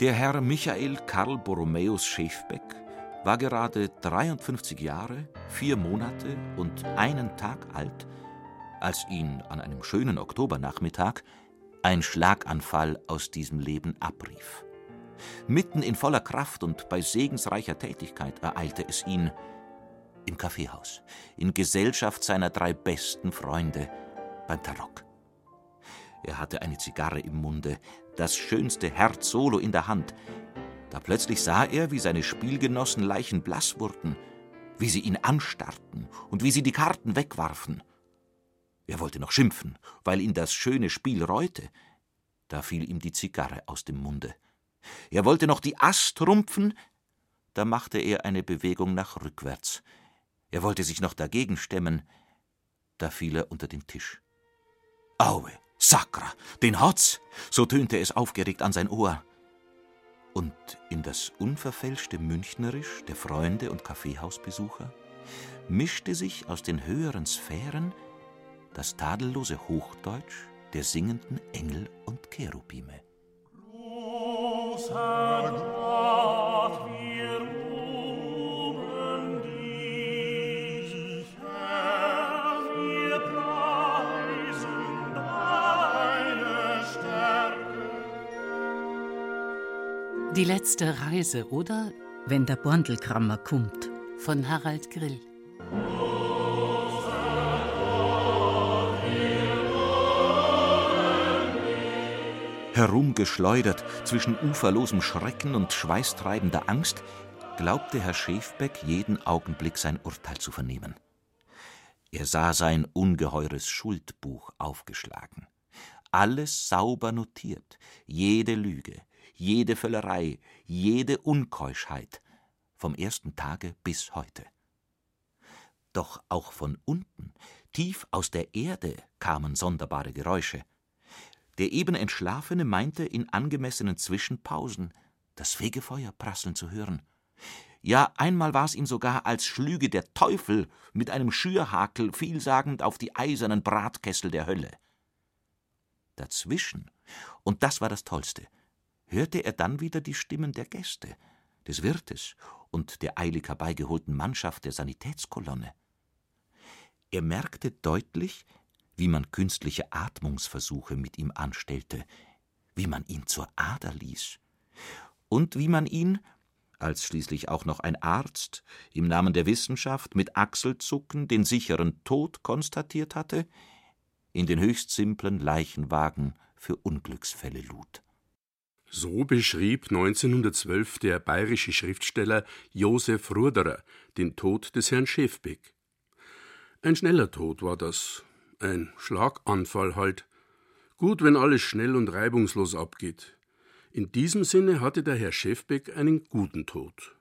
Der Herr Michael Karl Borromäus Schäfbeck war gerade 53 Jahre, vier Monate und einen Tag alt, als ihn an einem schönen Oktobernachmittag ein Schlaganfall aus diesem Leben abrief. Mitten in voller Kraft und bei segensreicher Tätigkeit ereilte es ihn im Kaffeehaus, in Gesellschaft seiner drei besten Freunde beim Tarock. Er hatte eine Zigarre im Munde, das schönste Herz-Solo in der Hand. Da plötzlich sah er, wie seine Spielgenossen leichenblass wurden, wie sie ihn anstarrten und wie sie die Karten wegwarfen. Er wollte noch schimpfen, weil ihn das schöne Spiel reute. Da fiel ihm die Zigarre aus dem Munde. Er wollte noch die Ast rumpfen, da machte er eine Bewegung nach rückwärts. Er wollte sich noch dagegen stemmen, da fiel er unter den Tisch. Aue! Sakra, den hat's! So tönte es aufgeregt an sein Ohr. Und in das unverfälschte Münchnerisch der Freunde und Kaffeehausbesucher mischte sich aus den höheren Sphären das tadellose Hochdeutsch der singenden Engel und Cherubime. Großer Die letzte Reise, oder? Wenn der Borndelkrammer kommt. Von Harald Grill. Herumgeschleudert zwischen uferlosem Schrecken und schweißtreibender Angst, glaubte Herr Schäfbeck jeden Augenblick sein Urteil zu vernehmen. Er sah sein ungeheures Schuldbuch aufgeschlagen. Alles sauber notiert, jede Lüge, jede Völlerei, jede Unkeuschheit, vom ersten Tage bis heute. Doch auch von unten, tief aus der Erde, kamen sonderbare Geräusche. Der eben Entschlafene meinte in angemessenen Zwischenpausen das Fegefeuer prasseln zu hören. Ja, einmal war's ihm sogar, als schlüge der Teufel mit einem Schürhakel vielsagend auf die eisernen Bratkessel der Hölle. Dazwischen, und das war das Tollste, hörte er dann wieder die Stimmen der Gäste, des Wirtes und der eilig herbeigeholten Mannschaft der Sanitätskolonne. Er merkte deutlich, wie man künstliche Atmungsversuche mit ihm anstellte, wie man ihn zur Ader ließ und wie man ihn, als schließlich auch noch ein Arzt im Namen der Wissenschaft mit Achselzucken den sicheren Tod konstatiert hatte, in den höchst simplen Leichenwagen für Unglücksfälle lud. So beschrieb 1912 der bayerische Schriftsteller Josef Ruderer den Tod des Herrn Schäfbeck. Ein schneller Tod war das, ein Schlaganfall halt. Gut, wenn alles schnell und reibungslos abgeht. In diesem Sinne hatte der Herr Schäfbeck einen guten Tod.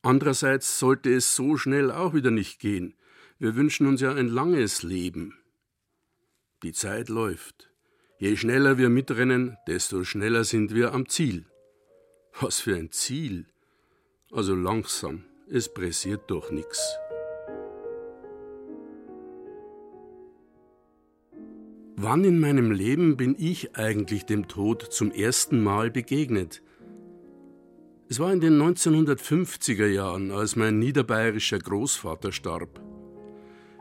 Andererseits sollte es so schnell auch wieder nicht gehen. Wir wünschen uns ja ein langes Leben. Die Zeit läuft. Je schneller wir mitrennen, desto schneller sind wir am Ziel. Was für ein Ziel? Also langsam, es pressiert doch nichts. Wann in meinem Leben bin ich eigentlich dem Tod zum ersten Mal begegnet? Es war in den 1950er Jahren, als mein niederbayerischer Großvater starb.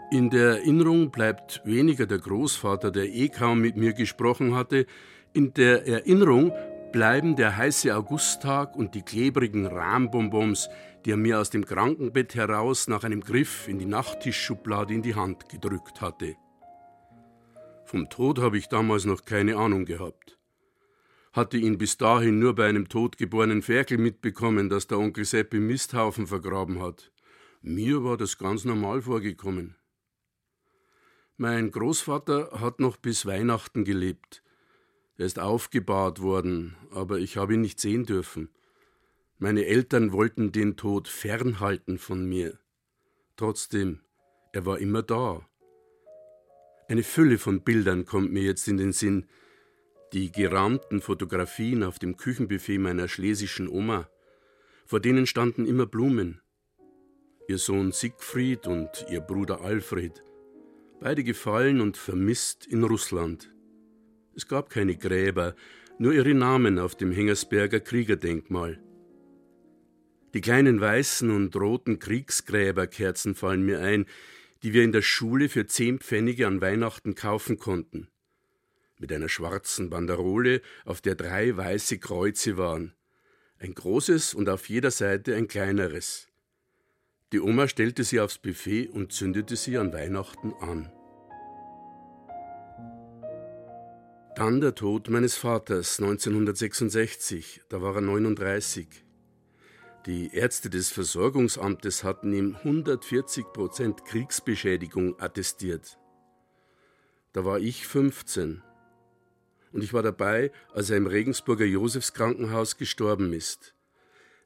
In der Erinnerung bleibt weniger der Großvater, der eh kaum mit mir gesprochen hatte, in der Erinnerung bleiben der heiße Augusttag und die klebrigen Rahmbonbons, die er mir aus dem Krankenbett heraus nach einem Griff in die Nachttischschublade in die Hand gedrückt hatte. Vom Tod habe ich damals noch keine Ahnung gehabt. Hatte ihn bis dahin nur bei einem totgeborenen Ferkel mitbekommen, dass der Onkel Sepp im Misthaufen vergraben hat. Mir war das ganz normal vorgekommen. Mein Großvater hat noch bis Weihnachten gelebt. Er ist aufgebahrt worden, aber ich habe ihn nicht sehen dürfen. Meine Eltern wollten den Tod fernhalten von mir. Trotzdem, er war immer da. Eine Fülle von Bildern kommt mir jetzt in den Sinn. Die gerahmten Fotografien auf dem Küchenbuffet meiner schlesischen Oma, vor denen standen immer Blumen. Ihr Sohn Siegfried und ihr Bruder Alfred, beide gefallen und vermisst in Russland. Es gab keine Gräber, nur ihre Namen auf dem Hengersberger Kriegerdenkmal. Die kleinen weißen und roten Kriegsgräberkerzen fallen mir ein, die wir in der Schule für zehn Pfennige an Weihnachten kaufen konnten. Mit einer schwarzen Banderole, auf der drei weiße Kreuze waren. Ein großes und auf jeder Seite ein kleineres. Die Oma stellte sie aufs Buffet und zündete sie an Weihnachten an. Dann der Tod meines Vaters 1966, da war er 39. Die Ärzte des Versorgungsamtes hatten ihm 140 Prozent Kriegsbeschädigung attestiert. Da war ich 15 und ich war dabei, als er im Regensburger Josefskrankenhaus gestorben ist.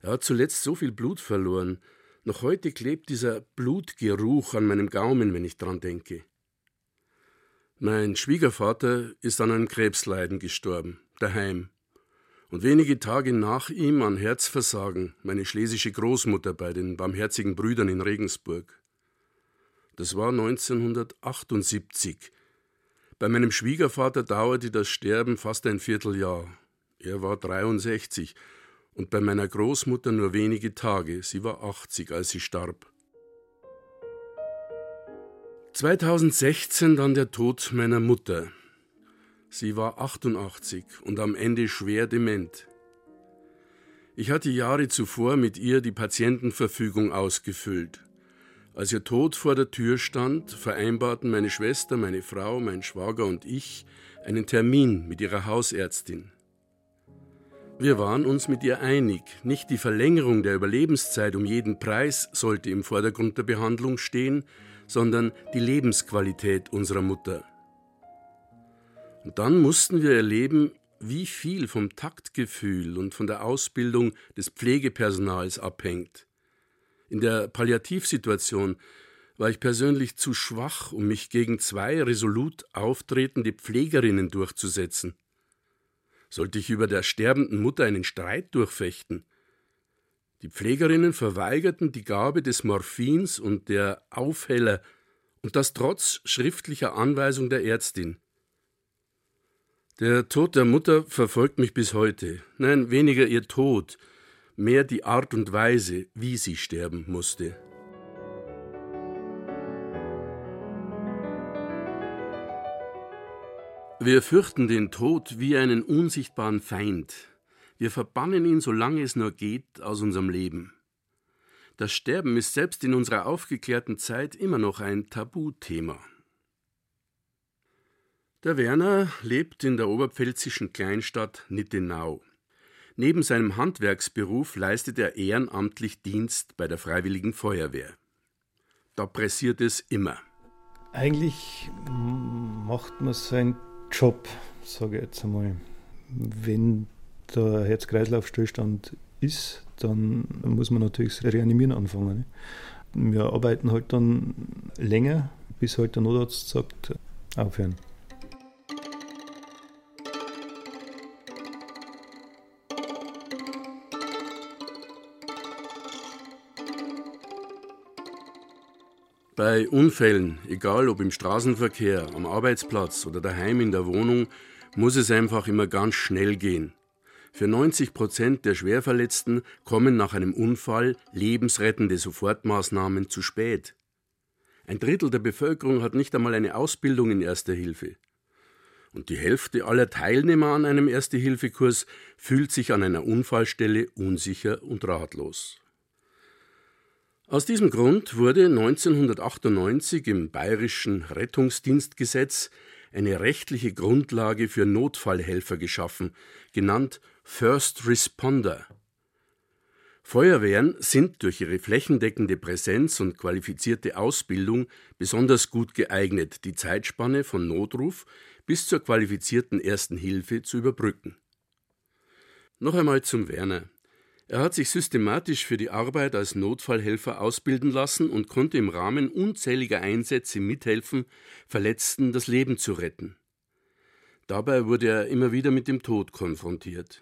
Er hat zuletzt so viel Blut verloren. Noch heute klebt dieser Blutgeruch an meinem Gaumen, wenn ich dran denke. Mein Schwiegervater ist an einem Krebsleiden gestorben, daheim und wenige Tage nach ihm an Herzversagen meine schlesische Großmutter bei den Barmherzigen Brüdern in Regensburg. Das war 1978. Bei meinem Schwiegervater dauerte das Sterben fast ein Vierteljahr. Er war 63 und bei meiner Großmutter nur wenige Tage. Sie war 80, als sie starb. 2016 dann der Tod meiner Mutter. Sie war 88 und am Ende schwer dement. Ich hatte Jahre zuvor mit ihr die Patientenverfügung ausgefüllt. Als ihr Tod vor der Tür stand, vereinbarten meine Schwester, meine Frau, mein Schwager und ich einen Termin mit ihrer Hausärztin. Wir waren uns mit ihr einig, nicht die Verlängerung der Überlebenszeit um jeden Preis sollte im Vordergrund der Behandlung stehen, sondern die Lebensqualität unserer Mutter. Und dann mussten wir erleben, wie viel vom Taktgefühl und von der Ausbildung des Pflegepersonals abhängt. In der Palliativsituation war ich persönlich zu schwach, um mich gegen zwei resolut auftretende Pflegerinnen durchzusetzen. Sollte ich über der sterbenden Mutter einen Streit durchfechten? Die Pflegerinnen verweigerten die Gabe des Morphins und der Aufheller, und das trotz schriftlicher Anweisung der Ärztin. Der Tod der Mutter verfolgt mich bis heute. Nein, weniger ihr Tod, mehr die Art und Weise, wie sie sterben musste. Wir fürchten den Tod wie einen unsichtbaren Feind. Wir verbannen ihn, solange es nur geht, aus unserem Leben. Das Sterben ist selbst in unserer aufgeklärten Zeit immer noch ein Tabuthema. Der Werner lebt in der oberpfälzischen Kleinstadt Nittenau. Neben seinem Handwerksberuf leistet er ehrenamtlich Dienst bei der Freiwilligen Feuerwehr. Da pressiert es immer. Eigentlich macht man seinen Job, sage ich jetzt einmal. Wenn der Herz-Kreislauf-Stillstand ist, dann muss man natürlich das Reanimieren anfangen. Wir arbeiten halt dann länger, bis halt der Notarzt sagt, aufhören. Bei Unfällen, egal ob im Straßenverkehr, am Arbeitsplatz oder daheim in der Wohnung, muss es einfach immer ganz schnell gehen. Für 90 Prozent der Schwerverletzten kommen nach einem Unfall lebensrettende Sofortmaßnahmen zu spät. Ein Drittel der Bevölkerung hat nicht einmal eine Ausbildung in Erster Hilfe. Und die Hälfte aller Teilnehmer an einem Erste-Hilfe-Kurs fühlt sich an einer Unfallstelle unsicher und ratlos. Aus diesem Grund wurde 1998 im Bayerischen Rettungsdienstgesetz eine rechtliche Grundlage für Notfallhelfer geschaffen, genannt First Responder. Feuerwehren sind durch ihre flächendeckende Präsenz und qualifizierte Ausbildung besonders gut geeignet, die Zeitspanne von Notruf bis zur qualifizierten Ersten Hilfe zu überbrücken. Noch einmal zum Werner. Er hat sich systematisch für die Arbeit als Notfallhelfer ausbilden lassen und konnte im Rahmen unzähliger Einsätze mithelfen, Verletzten das Leben zu retten. Dabei wurde er immer wieder mit dem Tod konfrontiert.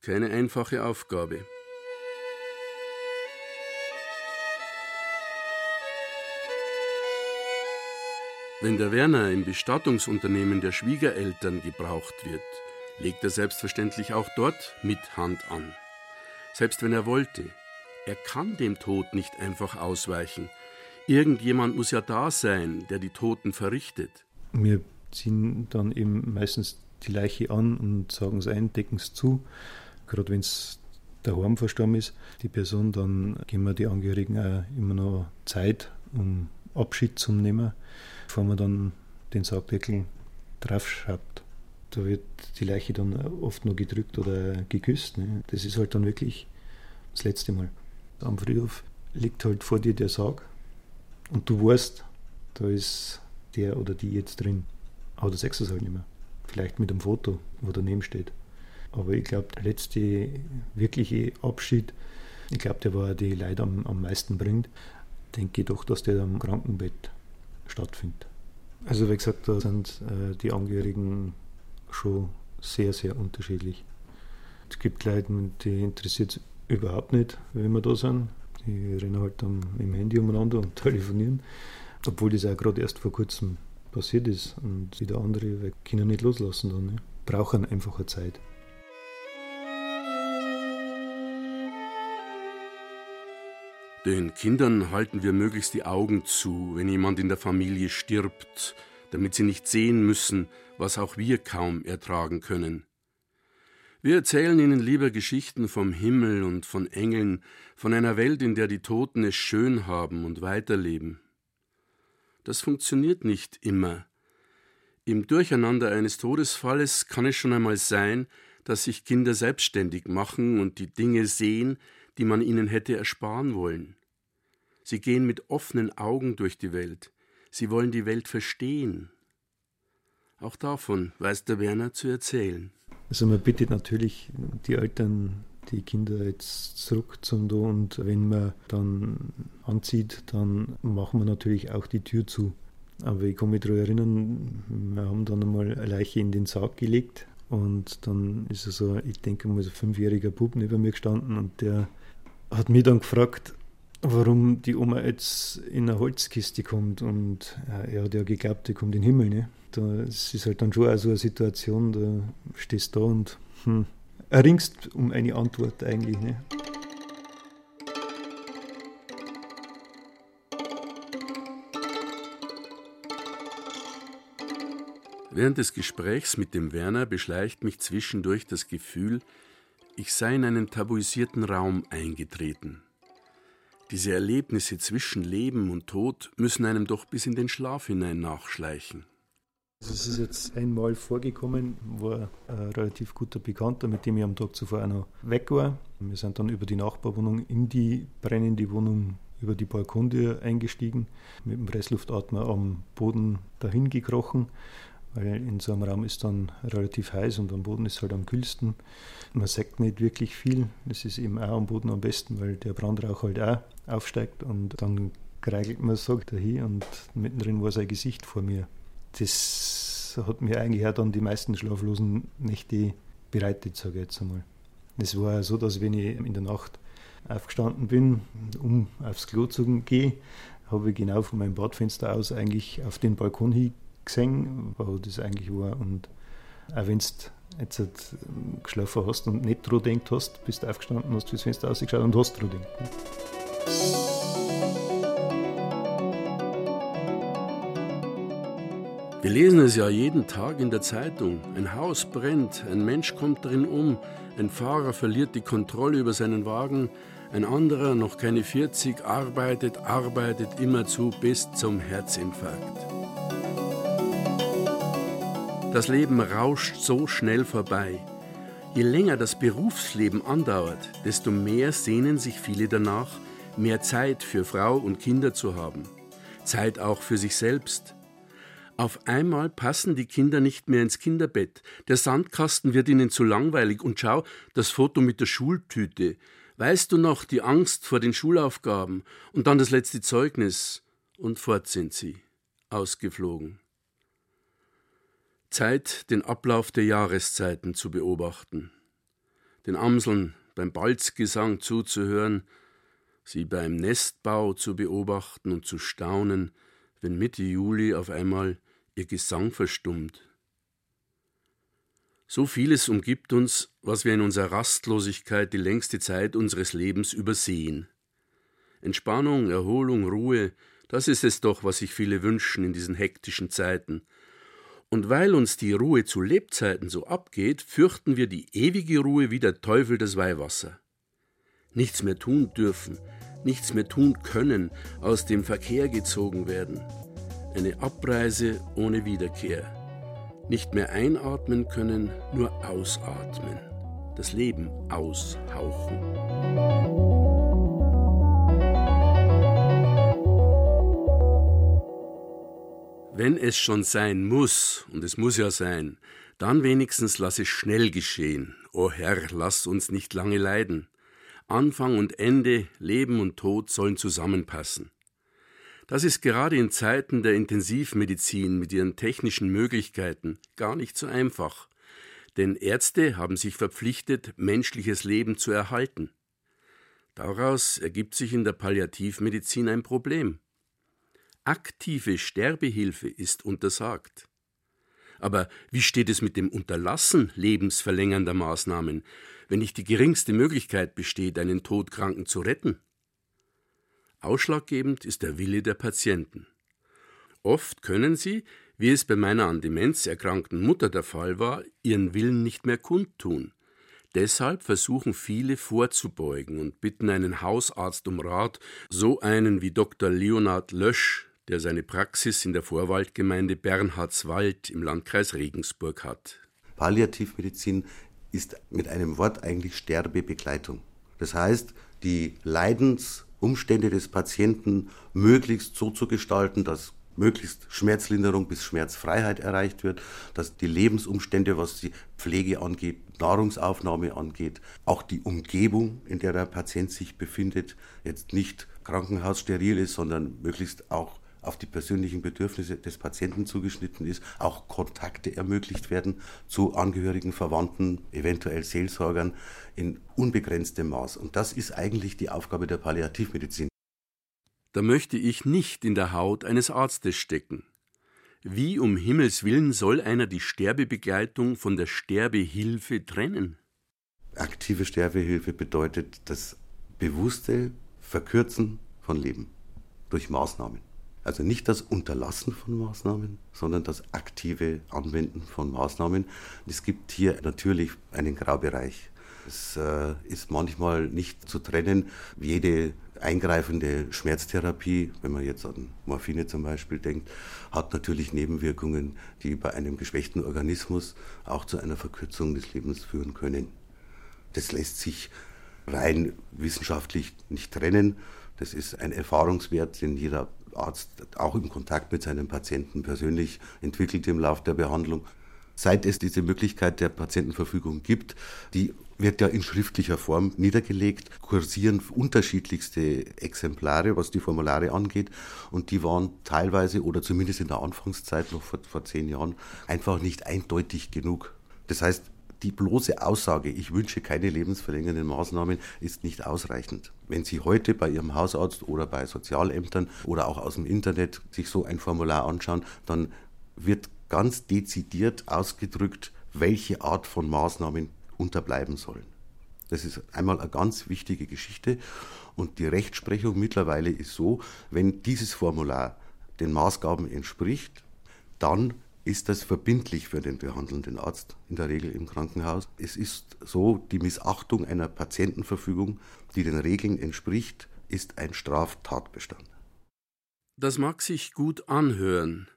Keine einfache Aufgabe. Wenn der Werner im Bestattungsunternehmen der Schwiegereltern gebraucht wird, legt er selbstverständlich auch dort mit Hand an. Selbst wenn er wollte, er kann dem Tod nicht einfach ausweichen. Irgendjemand muss ja da sein, der die Toten verrichtet. Wir ziehen dann eben meistens die Leiche an und sagen es ein, decken es zu. Gerade wenn es daheim verstorben ist, die Person, dann geben wir die Angehörigen auch immer noch Zeit, um Abschied zu nehmen bevor man dann den Sargdeckel draufschraubt. Da wird die Leiche dann oft noch gedrückt oder geküsst. Ne? Das ist halt dann wirklich das letzte Mal. Am Friedhof liegt halt vor dir der Sarg und du weißt, da ist der oder die jetzt drin. Aber du sagst es halt nicht mehr. Vielleicht mit einem Foto, wo daneben steht. Aber ich glaube, der letzte wirkliche Abschied, ich glaube, der war die Leute am, am meisten bringt, denke ich doch, dass der am Krankenbett stattfindet. Also wie gesagt, da sind äh, die Angehörigen schon sehr, sehr unterschiedlich. Es gibt Leute, die interessiert es überhaupt nicht, wenn wir da sind. Die rennen halt dann im Handy umeinander und telefonieren. Obwohl das auch gerade erst vor kurzem passiert ist. Und wieder andere können nicht loslassen dann. Ne? Brauchen einfach eine Zeit. Den Kindern halten wir möglichst die Augen zu, wenn jemand in der Familie stirbt, damit sie nicht sehen müssen, was auch wir kaum ertragen können. Wir erzählen ihnen lieber Geschichten vom Himmel und von Engeln, von einer Welt, in der die Toten es schön haben und weiterleben. Das funktioniert nicht immer. Im Durcheinander eines Todesfalles kann es schon einmal sein, dass sich Kinder selbstständig machen und die Dinge sehen, die man ihnen hätte ersparen wollen. Sie gehen mit offenen Augen durch die Welt. Sie wollen die Welt verstehen. Auch davon weiß der Werner zu erzählen. Also man bittet natürlich die Eltern, die Kinder jetzt zurück zum Do und wenn man dann anzieht, dann machen wir natürlich auch die Tür zu. Aber ich kann mich daran erinnern, wir haben dann einmal eine Leiche in den Sarg gelegt und dann ist so, ich denke mal, so ein fünfjähriger Bub neben mir gestanden und der hat mich dann gefragt, warum die Oma jetzt in eine Holzkiste kommt. Und äh, er hat ja geglaubt, die kommt in den Himmel. Ne? Das ist halt dann schon auch so eine Situation, da stehst du da und hm, erringst um eine Antwort eigentlich. Ne? Während des Gesprächs mit dem Werner beschleicht mich zwischendurch das Gefühl, ich sei in einen tabuisierten Raum eingetreten. Diese Erlebnisse zwischen Leben und Tod müssen einem doch bis in den Schlaf hinein nachschleichen. Also es ist jetzt einmal vorgekommen, war ein relativ guter Bekannter, mit dem ich am Tag zuvor auch noch weg war. Wir sind dann über die Nachbarwohnung in die brennende Wohnung über die Balkontür eingestiegen, mit dem Pressluftatmer am Boden dahin gekrochen weil in so einem Raum ist dann relativ heiß und am Boden ist halt am kühlsten. Man sagt nicht wirklich viel, das ist eben auch am Boden am besten, weil der Brandrauch halt auch aufsteigt und dann kreigelt man, er hier und mittendrin war sein Gesicht vor mir. Das hat mir eigentlich auch dann die meisten schlaflosen Nächte bereitet, sage ich jetzt einmal. Es war so, dass wenn ich in der Nacht aufgestanden bin, um aufs Klo zu gehen, habe ich genau von meinem Badfenster aus eigentlich auf den Balkon hin gesehen, wo das eigentlich war. Und auch wenn du jetzt halt geschlafen hast und nicht dran gedacht hast, bist du aufgestanden, hast fürs Fenster ausgeschaut und hast dran gedacht. Wir lesen es ja jeden Tag in der Zeitung. Ein Haus brennt, ein Mensch kommt drin um, ein Fahrer verliert die Kontrolle über seinen Wagen, ein anderer, noch keine 40, arbeitet, arbeitet immerzu bis zum Herzinfarkt. Das Leben rauscht so schnell vorbei. Je länger das Berufsleben andauert, desto mehr sehnen sich viele danach, mehr Zeit für Frau und Kinder zu haben. Zeit auch für sich selbst. Auf einmal passen die Kinder nicht mehr ins Kinderbett. Der Sandkasten wird ihnen zu langweilig. Und schau, das Foto mit der Schultüte. Weißt du noch die Angst vor den Schulaufgaben und dann das letzte Zeugnis? Und fort sind sie, ausgeflogen. Zeit, den Ablauf der Jahreszeiten zu beobachten, den Amseln beim Balzgesang zuzuhören, sie beim Nestbau zu beobachten und zu staunen, wenn Mitte Juli auf einmal ihr Gesang verstummt. So vieles umgibt uns, was wir in unserer Rastlosigkeit die längste Zeit unseres Lebens übersehen. Entspannung, Erholung, Ruhe, das ist es doch, was sich viele wünschen in diesen hektischen Zeiten. Und weil uns die Ruhe zu Lebzeiten so abgeht, fürchten wir die ewige Ruhe wie der Teufel das Weihwasser. Nichts mehr tun dürfen, nichts mehr tun können, aus dem Verkehr gezogen werden. Eine Abreise ohne Wiederkehr. Nicht mehr einatmen können, nur ausatmen. Das Leben aushauchen. Wenn es schon sein muss, und es muss ja sein, dann wenigstens lass es schnell geschehen. O Herr, lass uns nicht lange leiden. Anfang und Ende, Leben und Tod sollen zusammenpassen. Das ist gerade in Zeiten der Intensivmedizin mit ihren technischen Möglichkeiten gar nicht so einfach. Denn Ärzte haben sich verpflichtet, menschliches Leben zu erhalten. Daraus ergibt sich in der Palliativmedizin ein Problem. Aktive Sterbehilfe ist untersagt. Aber wie steht es mit dem Unterlassen lebensverlängernder Maßnahmen, wenn nicht die geringste Möglichkeit besteht, einen Todkranken zu retten? Ausschlaggebend ist der Wille der Patienten. Oft können sie, wie es bei meiner an Demenz erkrankten Mutter der Fall war, ihren Willen nicht mehr kundtun. Deshalb versuchen viele vorzubeugen und bitten einen Hausarzt um Rat, so einen wie Dr. Leonhard Lösch, der seine Praxis in der Vorwaldgemeinde Bernhardswald im Landkreis Regensburg hat. Palliativmedizin ist mit einem Wort eigentlich Sterbebegleitung. Das heißt, die Leidensumstände des Patienten möglichst so zu gestalten, dass möglichst Schmerzlinderung bis Schmerzfreiheit erreicht wird, dass die Lebensumstände, was die Pflege angeht, Nahrungsaufnahme angeht, auch die Umgebung, in der der Patient sich befindet, jetzt nicht krankenhaussteril ist, sondern möglichst auch auf die persönlichen Bedürfnisse des Patienten zugeschnitten ist, auch Kontakte ermöglicht werden zu Angehörigen, Verwandten, eventuell Seelsorgern in unbegrenztem Maß. Und das ist eigentlich die Aufgabe der Palliativmedizin. Da möchte ich nicht in der Haut eines Arztes stecken. Wie um Himmels willen soll einer die Sterbebegleitung von der Sterbehilfe trennen? Aktive Sterbehilfe bedeutet das bewusste Verkürzen von Leben durch Maßnahmen. Also nicht das Unterlassen von Maßnahmen, sondern das aktive Anwenden von Maßnahmen. Es gibt hier natürlich einen Graubereich. Es äh, ist manchmal nicht zu trennen. Jede eingreifende Schmerztherapie, wenn man jetzt an Morphine zum Beispiel denkt, hat natürlich Nebenwirkungen, die bei einem geschwächten Organismus auch zu einer Verkürzung des Lebens führen können. Das lässt sich rein wissenschaftlich nicht trennen. Das ist ein Erfahrungswert, den jeder Arzt auch im Kontakt mit seinen Patienten persönlich entwickelt im Laufe der Behandlung. Seit es diese Möglichkeit der Patientenverfügung gibt, die wird ja in schriftlicher Form niedergelegt, kursieren unterschiedlichste Exemplare, was die Formulare angeht. Und die waren teilweise oder zumindest in der Anfangszeit, noch vor, vor zehn Jahren, einfach nicht eindeutig genug. Das heißt, die bloße Aussage, ich wünsche keine lebensverlängernden Maßnahmen, ist nicht ausreichend. Wenn Sie heute bei Ihrem Hausarzt oder bei Sozialämtern oder auch aus dem Internet sich so ein Formular anschauen, dann wird ganz dezidiert ausgedrückt, welche Art von Maßnahmen unterbleiben sollen. Das ist einmal eine ganz wichtige Geschichte und die Rechtsprechung mittlerweile ist so, wenn dieses Formular den Maßgaben entspricht, dann ist das verbindlich für den behandelnden Arzt in der Regel im Krankenhaus. Es ist so, die Missachtung einer Patientenverfügung, die den Regeln entspricht, ist ein Straftatbestand. Das mag sich gut anhören.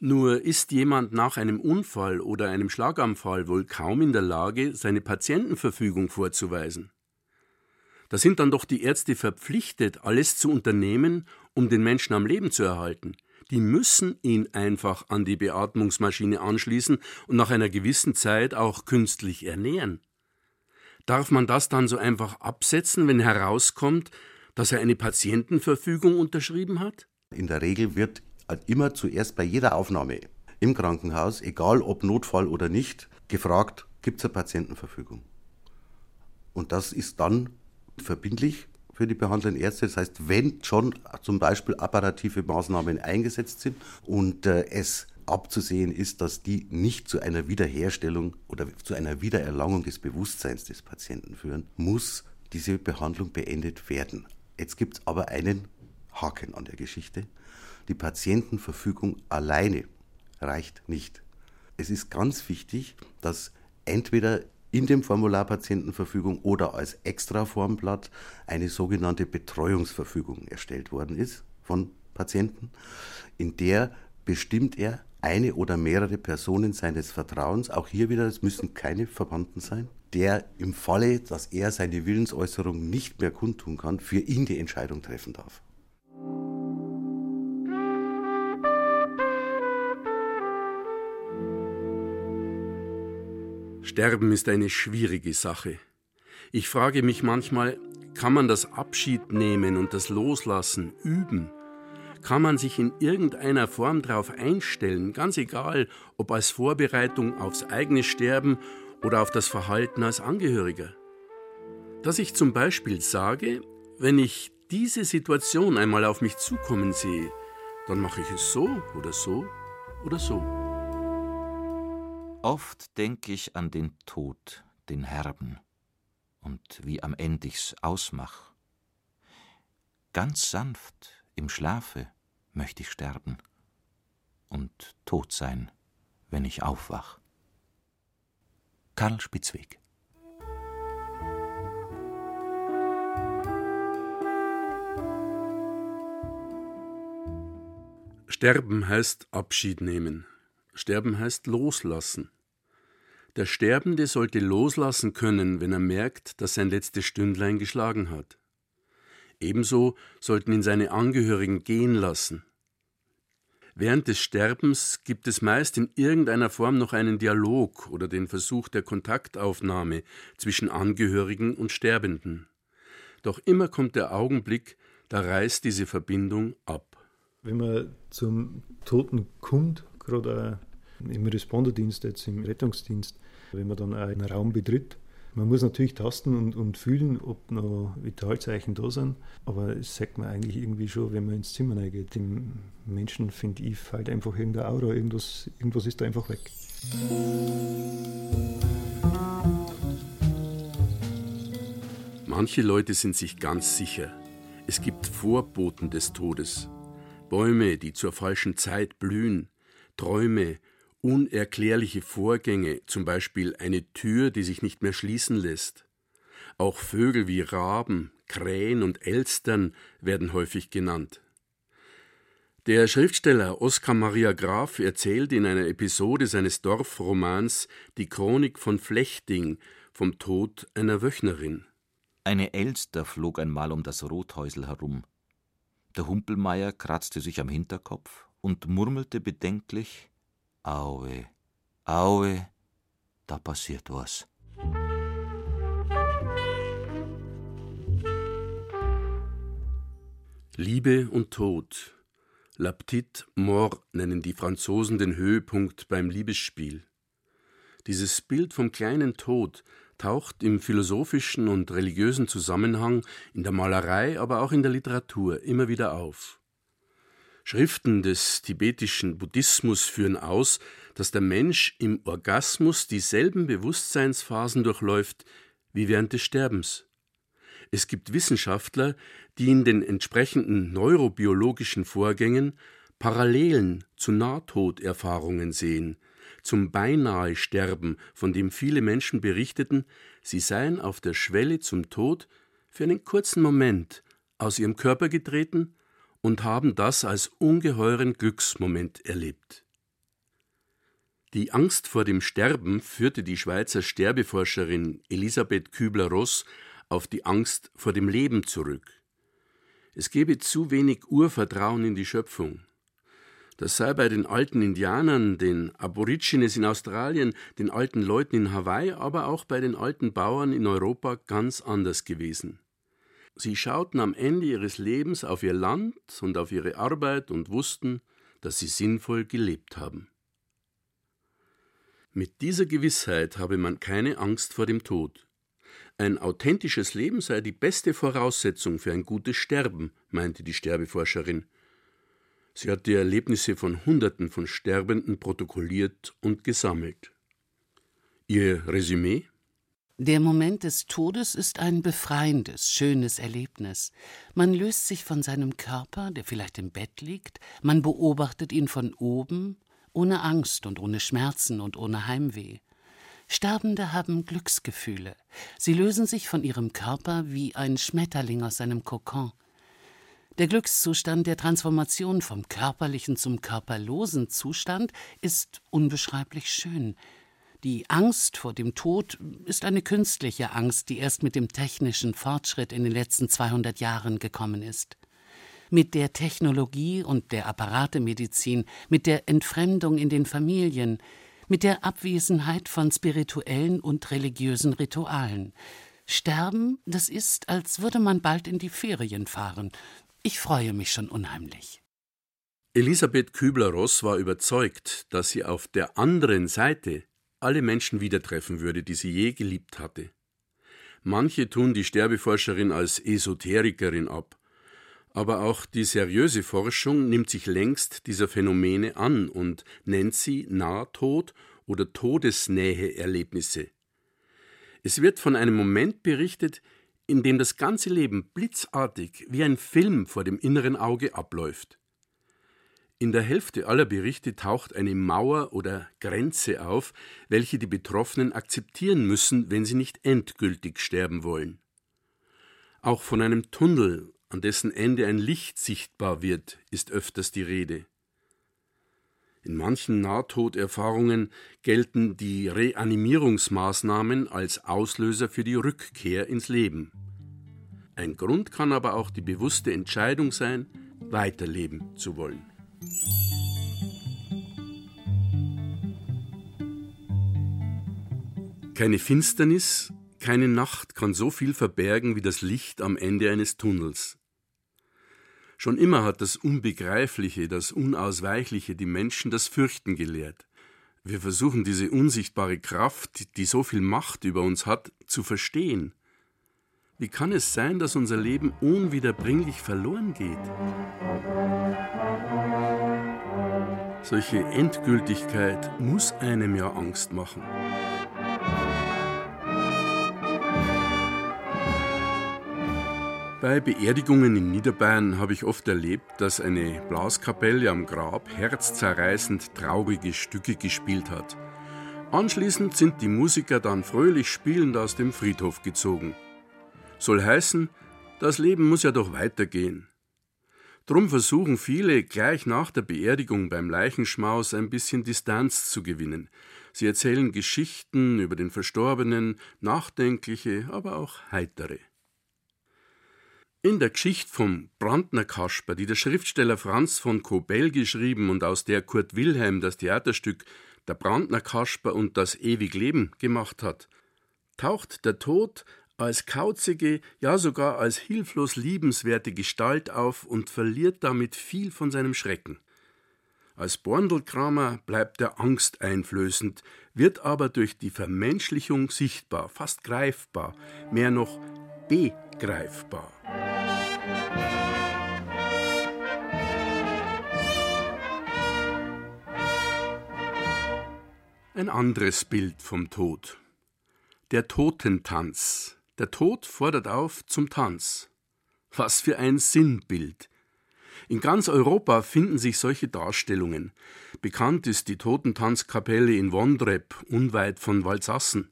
Nur ist jemand nach einem Unfall oder einem Schlaganfall wohl kaum in der Lage, seine Patientenverfügung vorzuweisen. Da sind dann doch die Ärzte verpflichtet, alles zu unternehmen, um den Menschen am Leben zu erhalten. Die müssen ihn einfach an die Beatmungsmaschine anschließen und nach einer gewissen Zeit auch künstlich ernähren. Darf man das dann so einfach absetzen, wenn herauskommt, dass er eine Patientenverfügung unterschrieben hat? In der Regel wird immer zuerst bei jeder Aufnahme im Krankenhaus, egal ob Notfall oder nicht, gefragt, gibt es eine Patientenverfügung? Und das ist dann verbindlich für die behandelnden Ärzte. Das heißt, wenn schon zum Beispiel apparative Maßnahmen eingesetzt sind und äh, es abzusehen ist, dass die nicht zu einer Wiederherstellung oder zu einer Wiedererlangung des Bewusstseins des Patienten führen, muss diese Behandlung beendet werden. Jetzt gibt es aber einen Haken an der Geschichte. Die Patientenverfügung alleine reicht nicht. Es ist ganz wichtig, dass entweder in dem Formular Patientenverfügung oder als Extraformblatt eine sogenannte Betreuungsverfügung erstellt worden ist von Patienten, in der bestimmt er eine oder mehrere Personen seines Vertrauens, auch hier wieder, es müssen keine Verwandten sein, der im Falle, dass er seine Willensäußerung nicht mehr kundtun kann, für ihn die Entscheidung treffen darf. Sterben ist eine schwierige Sache. Ich frage mich manchmal, kann man das Abschied nehmen und das Loslassen üben? Kann man sich in irgendeiner Form darauf einstellen, ganz egal, ob als Vorbereitung aufs eigene Sterben oder auf das Verhalten als Angehöriger? Dass ich zum Beispiel sage, wenn ich diese Situation einmal auf mich zukommen sehe, dann mache ich es so oder so oder so. Oft denk ich an den Tod, den Herben, und wie am End ich's ausmach. Ganz sanft im Schlafe möcht ich sterben und tot sein, wenn ich aufwach. Karl Spitzweg Sterben heißt Abschied nehmen. Sterben heißt loslassen. Der Sterbende sollte loslassen können, wenn er merkt, dass sein letztes Stündlein geschlagen hat. Ebenso sollten ihn seine Angehörigen gehen lassen. Während des Sterbens gibt es meist in irgendeiner Form noch einen Dialog oder den Versuch der Kontaktaufnahme zwischen Angehörigen und Sterbenden. Doch immer kommt der Augenblick, da reißt diese Verbindung ab. Wenn man zum Toten kommt, gerade im Responderdienst, jetzt im Rettungsdienst, wenn man dann einen Raum betritt. Man muss natürlich tasten und, und fühlen, ob noch Vitalzeichen da sind, aber das sagt man eigentlich irgendwie schon, wenn man ins Zimmer reingeht. Dem Menschen, finde ich, fällt einfach irgendein Aura, irgendwas, irgendwas ist da einfach weg. Manche Leute sind sich ganz sicher, es gibt Vorboten des Todes. Bäume, die zur falschen Zeit blühen, Träume, unerklärliche Vorgänge, zum Beispiel eine Tür, die sich nicht mehr schließen lässt. Auch Vögel wie Raben, Krähen und Elstern werden häufig genannt. Der Schriftsteller Oskar Maria Graf erzählt in einer Episode seines Dorfromans Die Chronik von Flechting vom Tod einer Wöchnerin. Eine Elster flog einmal um das Rothäusel herum. Der Humpelmeier kratzte sich am Hinterkopf und murmelte bedenklich Aue, Aue, da passiert was. Liebe und Tod. La petite mort nennen die Franzosen den Höhepunkt beim Liebesspiel. Dieses Bild vom kleinen Tod taucht im philosophischen und religiösen Zusammenhang in der Malerei, aber auch in der Literatur immer wieder auf. Schriften des tibetischen Buddhismus führen aus, dass der Mensch im Orgasmus dieselben Bewusstseinsphasen durchläuft wie während des Sterbens. Es gibt Wissenschaftler, die in den entsprechenden neurobiologischen Vorgängen Parallelen zu Nahtoderfahrungen sehen, zum beinahe Sterben, von dem viele Menschen berichteten, sie seien auf der Schwelle zum Tod für einen kurzen Moment aus ihrem Körper getreten und haben das als ungeheuren Glücksmoment erlebt. Die Angst vor dem Sterben führte die Schweizer Sterbeforscherin Elisabeth Kübler-Ross auf die Angst vor dem Leben zurück. Es gebe zu wenig Urvertrauen in die Schöpfung. Das sei bei den alten Indianern, den Aborigines in Australien, den alten Leuten in Hawaii, aber auch bei den alten Bauern in Europa ganz anders gewesen. Sie schauten am Ende ihres Lebens auf ihr Land und auf ihre Arbeit und wussten, dass sie sinnvoll gelebt haben. Mit dieser Gewissheit habe man keine Angst vor dem Tod. Ein authentisches Leben sei die beste Voraussetzung für ein gutes Sterben, meinte die Sterbeforscherin. Sie hat die Erlebnisse von Hunderten von Sterbenden protokolliert und gesammelt. Ihr Resümee? Der Moment des Todes ist ein befreiendes, schönes Erlebnis. Man löst sich von seinem Körper, der vielleicht im Bett liegt, man beobachtet ihn von oben, ohne Angst und ohne Schmerzen und ohne Heimweh. Sterbende haben Glücksgefühle. Sie lösen sich von ihrem Körper wie ein Schmetterling aus seinem Kokon. Der Glückszustand der Transformation vom körperlichen zum körperlosen Zustand ist unbeschreiblich schön. Die Angst vor dem Tod ist eine künstliche Angst, die erst mit dem technischen Fortschritt in den letzten 200 Jahren gekommen ist. Mit der Technologie und der Apparatemedizin, mit der Entfremdung in den Familien, mit der Abwesenheit von spirituellen und religiösen Ritualen. Sterben, das ist, als würde man bald in die Ferien fahren, ich freue mich schon unheimlich. Elisabeth Kübler-Ross war überzeugt, dass sie auf der anderen Seite alle Menschen wieder treffen würde, die sie je geliebt hatte. Manche tun die Sterbeforscherin als Esoterikerin ab, aber auch die seriöse Forschung nimmt sich längst dieser Phänomene an und nennt sie Nahtod oder Todesnähe-Erlebnisse. Es wird von einem Moment berichtet, in dem das ganze Leben blitzartig wie ein Film vor dem inneren Auge abläuft. In der Hälfte aller Berichte taucht eine Mauer oder Grenze auf, welche die Betroffenen akzeptieren müssen, wenn sie nicht endgültig sterben wollen. Auch von einem Tunnel, an dessen Ende ein Licht sichtbar wird, ist öfters die Rede. In manchen Nahtoderfahrungen gelten die Reanimierungsmaßnahmen als Auslöser für die Rückkehr ins Leben. Ein Grund kann aber auch die bewusste Entscheidung sein, weiterleben zu wollen. Keine Finsternis, keine Nacht kann so viel verbergen wie das Licht am Ende eines Tunnels. Schon immer hat das Unbegreifliche, das Unausweichliche die Menschen das Fürchten gelehrt. Wir versuchen diese unsichtbare Kraft, die so viel Macht über uns hat, zu verstehen. Wie kann es sein, dass unser Leben unwiederbringlich verloren geht? Solche Endgültigkeit muss einem ja Angst machen. Bei Beerdigungen in Niederbayern habe ich oft erlebt, dass eine Blaskapelle am Grab herzzerreißend traurige Stücke gespielt hat. Anschließend sind die Musiker dann fröhlich spielend aus dem Friedhof gezogen. Soll heißen, das Leben muss ja doch weitergehen. Drum versuchen viele gleich nach der Beerdigung beim Leichenschmaus ein bisschen Distanz zu gewinnen. Sie erzählen Geschichten über den Verstorbenen, nachdenkliche, aber auch heitere. In der Geschichte vom Brandner Kasper, die der Schriftsteller Franz von Kobell geschrieben und aus der Kurt Wilhelm das Theaterstück Der Brandner Kasper und das ewig Leben gemacht hat, taucht der Tod als kauzige, ja sogar als hilflos liebenswerte Gestalt auf und verliert damit viel von seinem Schrecken. Als Borndelkramer bleibt er angsteinflößend, wird aber durch die Vermenschlichung sichtbar, fast greifbar, mehr noch begreifbar. Ein anderes Bild vom Tod. Der Totentanz. Der Tod fordert auf zum Tanz. Was für ein Sinnbild. In ganz Europa finden sich solche Darstellungen. Bekannt ist die Totentanzkapelle in Wondrep, unweit von Walsassen.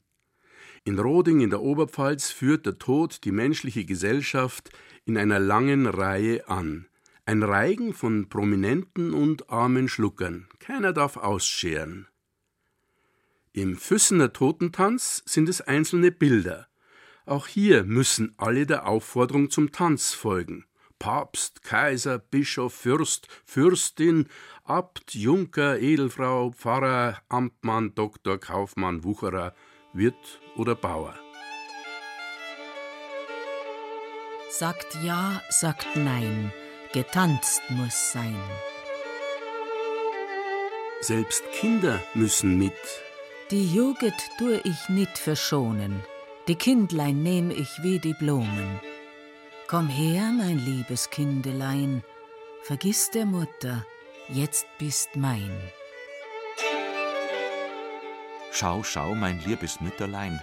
In Roding in der Oberpfalz führt der Tod die menschliche Gesellschaft in einer langen Reihe an. Ein Reigen von Prominenten und armen Schluckern. Keiner darf ausscheren. Im Füssener Totentanz sind es einzelne Bilder. Auch hier müssen alle der Aufforderung zum Tanz folgen. Papst, Kaiser, Bischof, Fürst, Fürstin, Abt, Junker, Edelfrau, Pfarrer, Amtmann, Doktor, Kaufmann, Wucherer, Wirt oder Bauer. Sagt ja, sagt nein, getanzt muss sein. Selbst Kinder müssen mit. Die Jugend tue ich nicht verschonen, die Kindlein nehm ich wie die Blumen. Komm her, mein liebes Kindelein, vergiss der Mutter, jetzt bist mein. Schau, schau, mein liebes Mütterlein,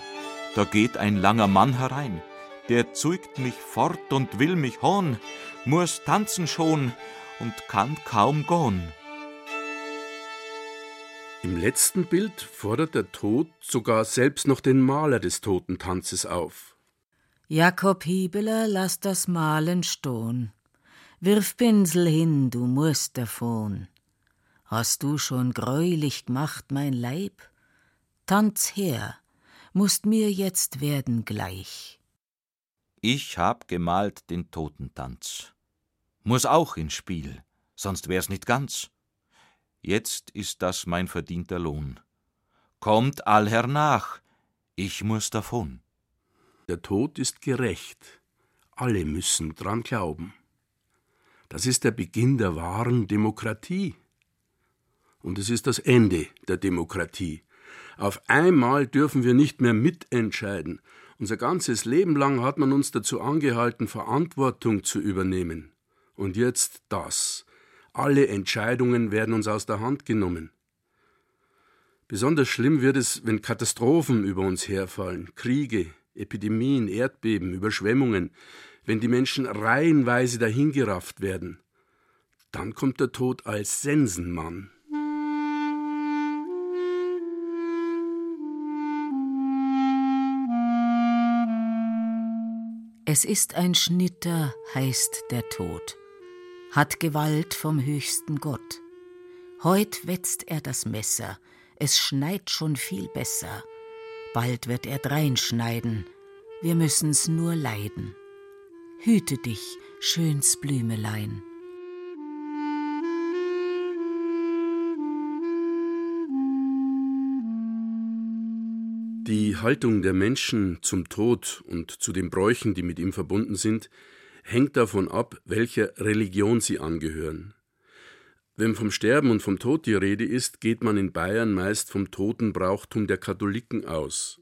da geht ein langer Mann herein, der zeugt mich fort und will mich hohn, muss tanzen schon und kann kaum gehen. Im letzten Bild fordert der Tod sogar selbst noch den Maler des Totentanzes auf. Jakob Hiebeler, lass das Malen stohn. Wirf Pinsel hin, du musst davon. Hast du schon greulich gemacht, mein Leib? Tanz her, musst mir jetzt werden gleich. Ich hab gemalt den Totentanz. Muss auch ins Spiel, sonst wär's nicht ganz. Jetzt ist das mein verdienter Lohn. Kommt all hernach, ich muss davon. Der Tod ist gerecht, alle müssen dran glauben. Das ist der Beginn der wahren Demokratie. Und es ist das Ende der Demokratie. Auf einmal dürfen wir nicht mehr mitentscheiden. Unser ganzes Leben lang hat man uns dazu angehalten, Verantwortung zu übernehmen. Und jetzt das. Alle Entscheidungen werden uns aus der Hand genommen. Besonders schlimm wird es, wenn Katastrophen über uns herfallen, Kriege, Epidemien, Erdbeben, Überschwemmungen, wenn die Menschen reihenweise dahingerafft werden. Dann kommt der Tod als Sensenmann. Es ist ein Schnitter, heißt der Tod hat Gewalt vom höchsten Gott. Heut wetzt er das Messer, es schneit schon viel besser. Bald wird er dreinschneiden, wir müssen's nur leiden. Hüte dich, schöns Blümelein. Die Haltung der Menschen zum Tod und zu den Bräuchen, die mit ihm verbunden sind, hängt davon ab, welcher Religion sie angehören. Wenn vom Sterben und vom Tod die Rede ist, geht man in Bayern meist vom Totenbrauchtum der Katholiken aus.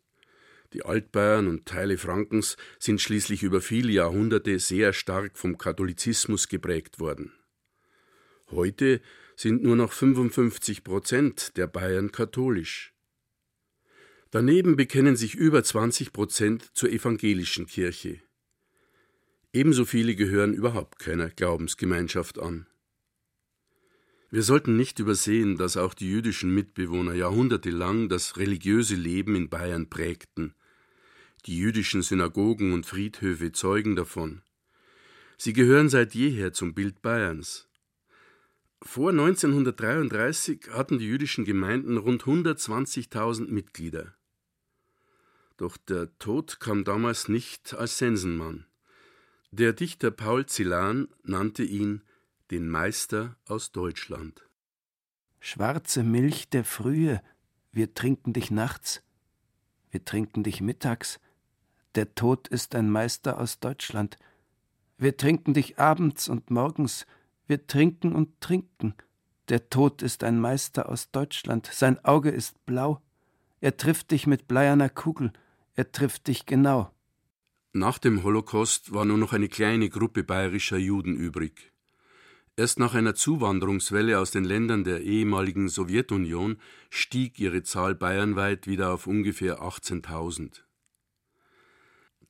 Die Altbayern und Teile Frankens sind schließlich über viele Jahrhunderte sehr stark vom Katholizismus geprägt worden. Heute sind nur noch 55 Prozent der Bayern katholisch. Daneben bekennen sich über 20 Prozent zur evangelischen Kirche. Ebenso viele gehören überhaupt keiner Glaubensgemeinschaft an. Wir sollten nicht übersehen, dass auch die jüdischen Mitbewohner jahrhundertelang das religiöse Leben in Bayern prägten. Die jüdischen Synagogen und Friedhöfe zeugen davon. Sie gehören seit jeher zum Bild Bayerns. Vor 1933 hatten die jüdischen Gemeinden rund 120.000 Mitglieder. Doch der Tod kam damals nicht als Sensenmann. Der Dichter Paul Celan nannte ihn den Meister aus Deutschland. Schwarze Milch der Frühe, wir trinken dich nachts, wir trinken dich mittags, der Tod ist ein Meister aus Deutschland. Wir trinken dich abends und morgens, wir trinken und trinken. Der Tod ist ein Meister aus Deutschland, sein Auge ist blau, er trifft dich mit bleierner Kugel, er trifft dich genau. Nach dem Holocaust war nur noch eine kleine Gruppe bayerischer Juden übrig. Erst nach einer Zuwanderungswelle aus den Ländern der ehemaligen Sowjetunion stieg ihre Zahl bayernweit wieder auf ungefähr 18.000.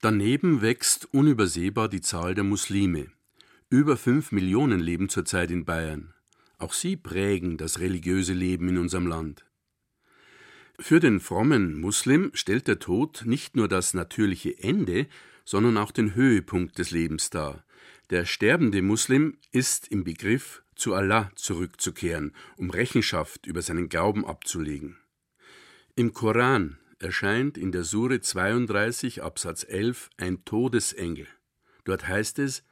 Daneben wächst unübersehbar die Zahl der Muslime. Über fünf Millionen leben zurzeit in Bayern. Auch sie prägen das religiöse Leben in unserem Land. Für den frommen Muslim stellt der Tod nicht nur das natürliche Ende, sondern auch den Höhepunkt des Lebens dar. Der sterbende Muslim ist im Begriff, zu Allah zurückzukehren, um Rechenschaft über seinen Glauben abzulegen. Im Koran erscheint in der Sure 32 Absatz 11 ein Todesengel. Dort heißt es: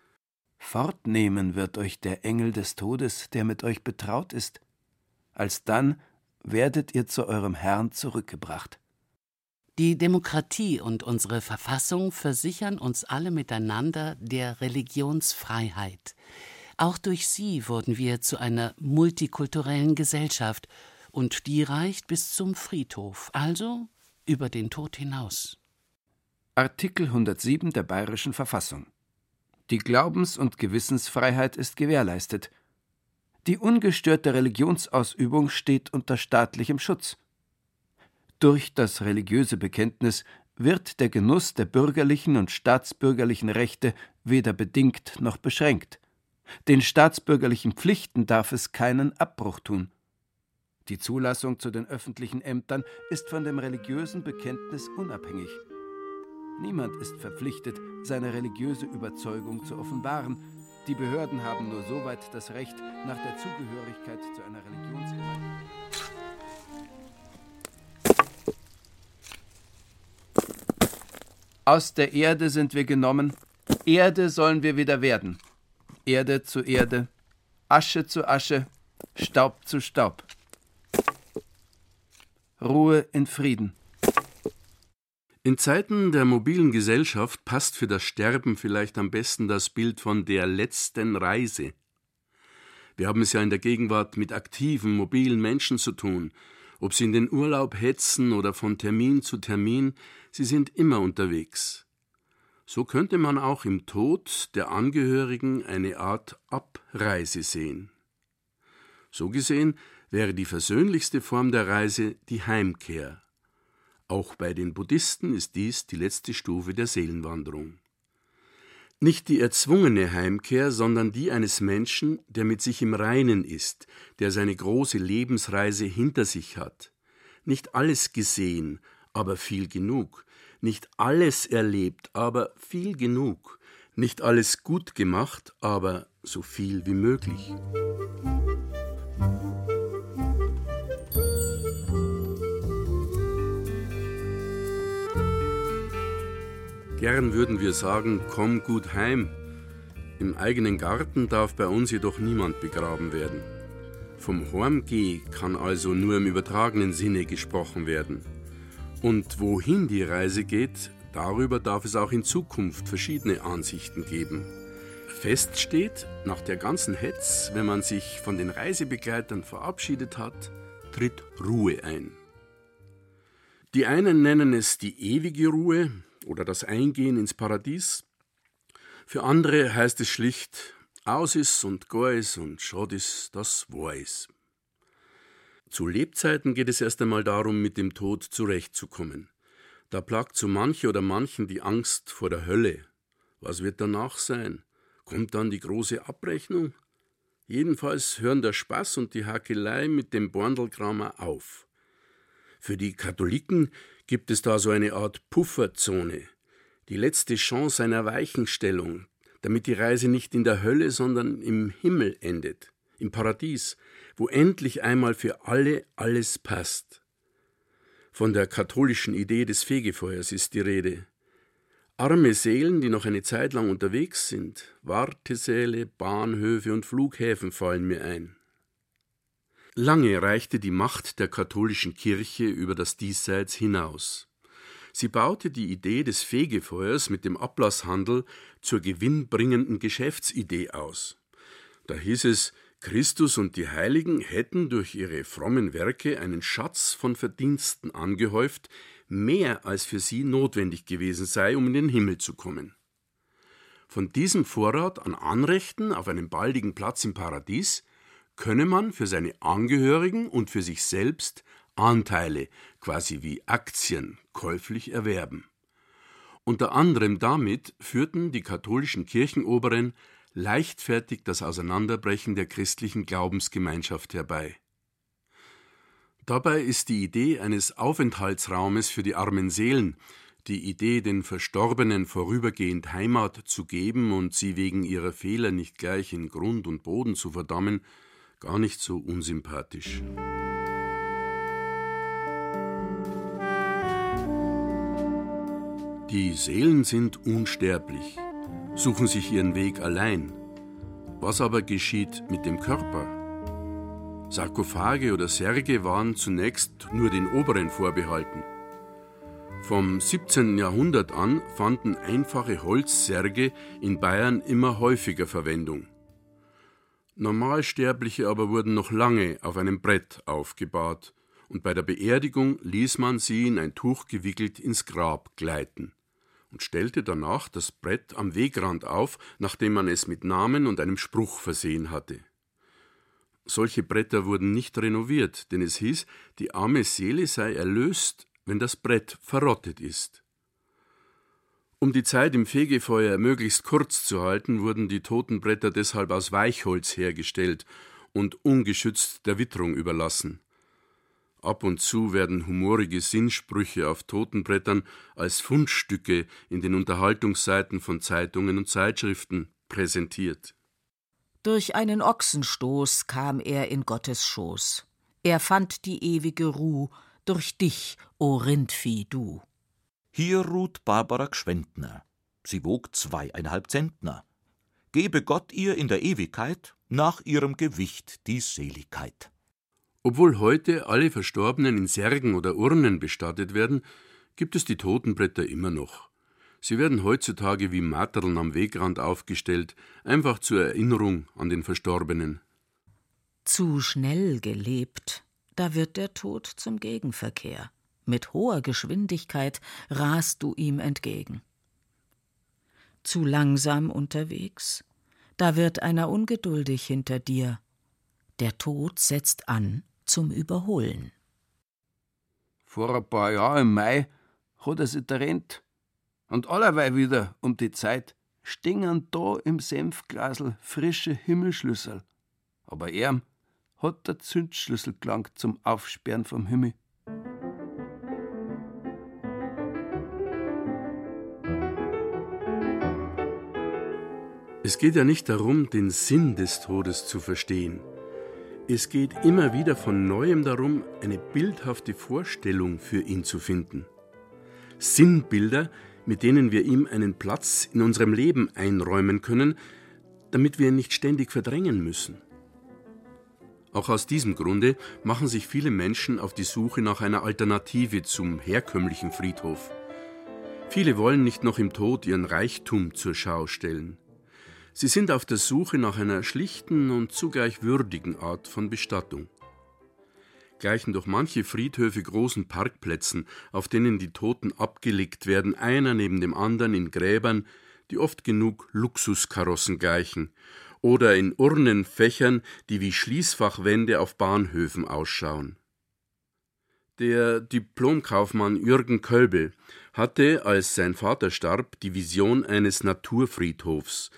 Fortnehmen wird euch der Engel des Todes, der mit euch betraut ist. Alsdann werdet ihr zu eurem Herrn zurückgebracht. Die Demokratie und unsere Verfassung versichern uns alle miteinander der Religionsfreiheit. Auch durch sie wurden wir zu einer multikulturellen Gesellschaft, und die reicht bis zum Friedhof, also über den Tod hinaus. Artikel 107 der Bayerischen Verfassung. Die Glaubens- und Gewissensfreiheit ist gewährleistet. Die ungestörte Religionsausübung steht unter staatlichem Schutz. Durch das religiöse Bekenntnis wird der Genuss der bürgerlichen und staatsbürgerlichen Rechte weder bedingt noch beschränkt. Den staatsbürgerlichen Pflichten darf es keinen Abbruch tun. Die Zulassung zu den öffentlichen Ämtern ist von dem religiösen Bekenntnis unabhängig. Niemand ist verpflichtet, seine religiöse Überzeugung zu offenbaren. Die Behörden haben nur soweit das Recht nach der Zugehörigkeit zu einer Religionsgemeinschaft. Aus der Erde sind wir genommen, Erde sollen wir wieder werden. Erde zu Erde, Asche zu Asche, Staub zu Staub. Ruhe in Frieden. In Zeiten der mobilen Gesellschaft passt für das Sterben vielleicht am besten das Bild von der letzten Reise. Wir haben es ja in der Gegenwart mit aktiven, mobilen Menschen zu tun. Ob sie in den Urlaub hetzen oder von Termin zu Termin, sie sind immer unterwegs. So könnte man auch im Tod der Angehörigen eine Art Abreise sehen. So gesehen wäre die versöhnlichste Form der Reise die Heimkehr. Auch bei den Buddhisten ist dies die letzte Stufe der Seelenwanderung. Nicht die erzwungene Heimkehr, sondern die eines Menschen, der mit sich im Reinen ist, der seine große Lebensreise hinter sich hat. Nicht alles gesehen, aber viel genug. Nicht alles erlebt, aber viel genug. Nicht alles gut gemacht, aber so viel wie möglich. Gern würden wir sagen, komm gut heim. Im eigenen Garten darf bei uns jedoch niemand begraben werden. Vom Hormgeh kann also nur im übertragenen Sinne gesprochen werden. Und wohin die Reise geht, darüber darf es auch in Zukunft verschiedene Ansichten geben. Fest steht, nach der ganzen Hetz, wenn man sich von den Reisebegleitern verabschiedet hat, tritt Ruhe ein. Die einen nennen es die ewige Ruhe, oder das Eingehen ins Paradies. Für andere heißt es schlicht aus ist und gar ist und schad ist, das war ist. Zu Lebzeiten geht es erst einmal darum, mit dem Tod zurechtzukommen. Da plagt zu manche oder manchen die Angst vor der Hölle. Was wird danach sein? Kommt dann die große Abrechnung? Jedenfalls hören der Spaß und die Hakelei mit dem Borndelkramer auf. Für die Katholiken gibt es da so eine Art Pufferzone, die letzte Chance einer Weichenstellung, damit die Reise nicht in der Hölle, sondern im Himmel endet, im Paradies, wo endlich einmal für alle alles passt. Von der katholischen Idee des Fegefeuers ist die Rede. Arme Seelen, die noch eine Zeit lang unterwegs sind, Wartesäle, Bahnhöfe und Flughäfen fallen mir ein. Lange reichte die Macht der katholischen Kirche über das Diesseits hinaus. Sie baute die Idee des Fegefeuers mit dem Ablasshandel zur gewinnbringenden Geschäftsidee aus. Da hieß es, Christus und die Heiligen hätten durch ihre frommen Werke einen Schatz von Verdiensten angehäuft, mehr als für sie notwendig gewesen sei, um in den Himmel zu kommen. Von diesem Vorrat an Anrechten auf einen baldigen Platz im Paradies könne man für seine Angehörigen und für sich selbst Anteile, quasi wie Aktien, käuflich erwerben. Unter anderem damit führten die katholischen Kirchenoberen leichtfertig das Auseinanderbrechen der christlichen Glaubensgemeinschaft herbei. Dabei ist die Idee eines Aufenthaltsraumes für die armen Seelen, die Idee, den Verstorbenen vorübergehend Heimat zu geben und sie wegen ihrer Fehler nicht gleich in Grund und Boden zu verdammen, gar nicht so unsympathisch. Die Seelen sind unsterblich, suchen sich ihren Weg allein, Was aber geschieht mit dem Körper? Sarkophage oder Särge waren zunächst nur den Oberen vorbehalten. Vom 17. Jahrhundert an fanden einfache Holzsärge in Bayern immer häufiger Verwendung. Normalsterbliche aber wurden noch lange auf einem Brett aufgebahrt, und bei der Beerdigung ließ man sie in ein Tuch gewickelt ins Grab gleiten und stellte danach das Brett am Wegrand auf, nachdem man es mit Namen und einem Spruch versehen hatte. Solche Bretter wurden nicht renoviert, denn es hieß, die arme Seele sei erlöst, wenn das Brett verrottet ist. Um die Zeit im Fegefeuer möglichst kurz zu halten, wurden die Totenbretter deshalb aus Weichholz hergestellt und ungeschützt der Witterung überlassen. Ab und zu werden humorige Sinnsprüche auf Totenbrettern als Fundstücke in den Unterhaltungsseiten von Zeitungen und Zeitschriften präsentiert. Durch einen Ochsenstoß kam er in Gottes Schoß. Er fand die ewige Ruh durch dich, o Rindvieh, du. Hier ruht Barbara Gschwendner. Sie wog zweieinhalb Zentner. Gebe Gott ihr in der Ewigkeit nach ihrem Gewicht die Seligkeit. Obwohl heute alle Verstorbenen in Särgen oder Urnen bestattet werden, gibt es die Totenbretter immer noch. Sie werden heutzutage wie Matterln am Wegrand aufgestellt, einfach zur Erinnerung an den Verstorbenen. Zu schnell gelebt, da wird der Tod zum Gegenverkehr. Mit hoher Geschwindigkeit rast du ihm entgegen. Zu langsam unterwegs, da wird einer ungeduldig hinter dir. Der Tod setzt an zum Überholen. Vor ein paar Jahren im Mai hat er sich trennt. Und allerweil wieder um die Zeit stingen da im Senfglasel frische Himmelschlüssel. Aber er hat der Zündschlüssel gelangt zum Aufsperren vom Himmel. Es geht ja nicht darum, den Sinn des Todes zu verstehen. Es geht immer wieder von neuem darum, eine bildhafte Vorstellung für ihn zu finden. Sinnbilder, mit denen wir ihm einen Platz in unserem Leben einräumen können, damit wir ihn nicht ständig verdrängen müssen. Auch aus diesem Grunde machen sich viele Menschen auf die Suche nach einer Alternative zum herkömmlichen Friedhof. Viele wollen nicht noch im Tod ihren Reichtum zur Schau stellen. Sie sind auf der Suche nach einer schlichten und zugleich würdigen Art von Bestattung. Gleichen doch manche Friedhöfe großen Parkplätzen, auf denen die Toten abgelegt werden, einer neben dem anderen in Gräbern, die oft genug Luxuskarossen gleichen, oder in Urnenfächern, die wie Schließfachwände auf Bahnhöfen ausschauen. Der Diplomkaufmann Jürgen Kölbel hatte, als sein Vater starb, die Vision eines Naturfriedhofs,